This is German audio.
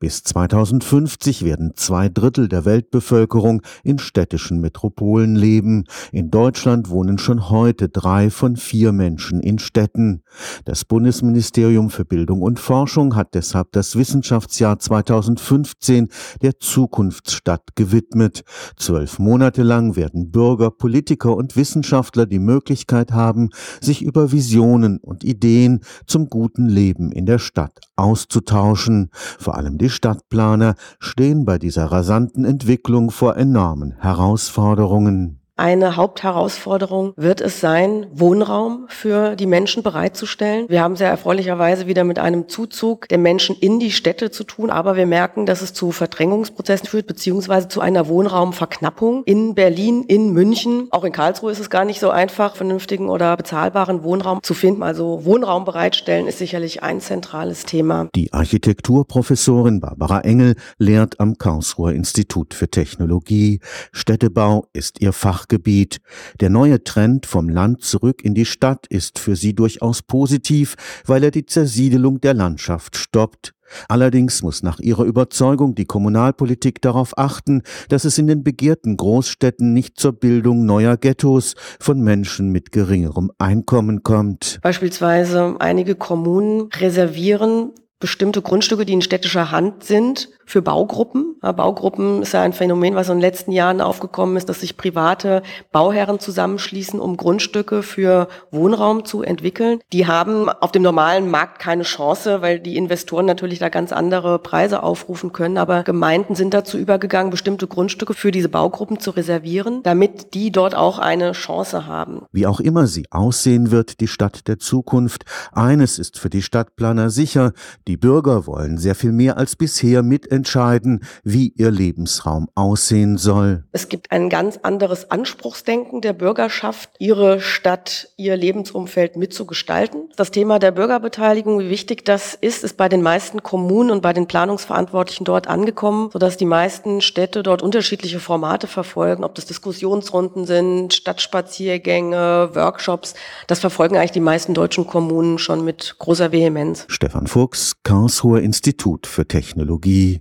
Bis 2050 werden zwei Drittel der Weltbevölkerung in städtischen Metropolen leben. In Deutschland wohnen schon heute drei von vier Menschen in Städten. Das Bundesministerium für Bildung und Forschung hat deshalb das Wissenschaftsjahr 2015 der Zukunftsstadt gewidmet. Zwölf Monate lang werden Bürger, Politiker und Wissenschaftler die Möglichkeit haben, sich über Visionen und Ideen zum guten Leben in der Stadt auszutauschen. Vor allem die Stadtplaner stehen bei dieser rasanten Entwicklung vor enormen Herausforderungen. Eine Hauptherausforderung wird es sein, Wohnraum für die Menschen bereitzustellen. Wir haben sehr erfreulicherweise wieder mit einem Zuzug der Menschen in die Städte zu tun, aber wir merken, dass es zu Verdrängungsprozessen führt, beziehungsweise zu einer Wohnraumverknappung in Berlin, in München. Auch in Karlsruhe ist es gar nicht so einfach, vernünftigen oder bezahlbaren Wohnraum zu finden. Also Wohnraum bereitstellen ist sicherlich ein zentrales Thema. Die Architekturprofessorin Barbara Engel lehrt am Karlsruher Institut für Technologie. Städtebau ist ihr Fach Fachgebiet. Der neue Trend vom Land zurück in die Stadt ist für sie durchaus positiv, weil er die Zersiedelung der Landschaft stoppt. Allerdings muss nach ihrer Überzeugung die Kommunalpolitik darauf achten, dass es in den begehrten Großstädten nicht zur Bildung neuer Ghettos von Menschen mit geringerem Einkommen kommt. Beispielsweise einige Kommunen reservieren bestimmte Grundstücke, die in städtischer Hand sind, für Baugruppen. Baugruppen ist ja ein Phänomen, was in den letzten Jahren aufgekommen ist, dass sich private Bauherren zusammenschließen, um Grundstücke für Wohnraum zu entwickeln. Die haben auf dem normalen Markt keine Chance, weil die Investoren natürlich da ganz andere Preise aufrufen können. Aber Gemeinden sind dazu übergegangen, bestimmte Grundstücke für diese Baugruppen zu reservieren, damit die dort auch eine Chance haben. Wie auch immer sie aussehen wird, die Stadt der Zukunft, eines ist für die Stadtplaner sicher, die Bürger wollen sehr viel mehr als bisher mitentscheiden, wie ihr Lebensraum aussehen soll. Es gibt ein ganz anderes Anspruchsdenken der Bürgerschaft, ihre Stadt, ihr Lebensumfeld mitzugestalten. Das Thema der Bürgerbeteiligung, wie wichtig das ist, ist bei den meisten Kommunen und bei den Planungsverantwortlichen dort angekommen, sodass die meisten Städte dort unterschiedliche Formate verfolgen, ob das Diskussionsrunden sind, Stadtspaziergänge, Workshops. Das verfolgen eigentlich die meisten deutschen Kommunen schon mit großer Vehemenz. Stefan Fuchs, Karlsruher Institut für Technologie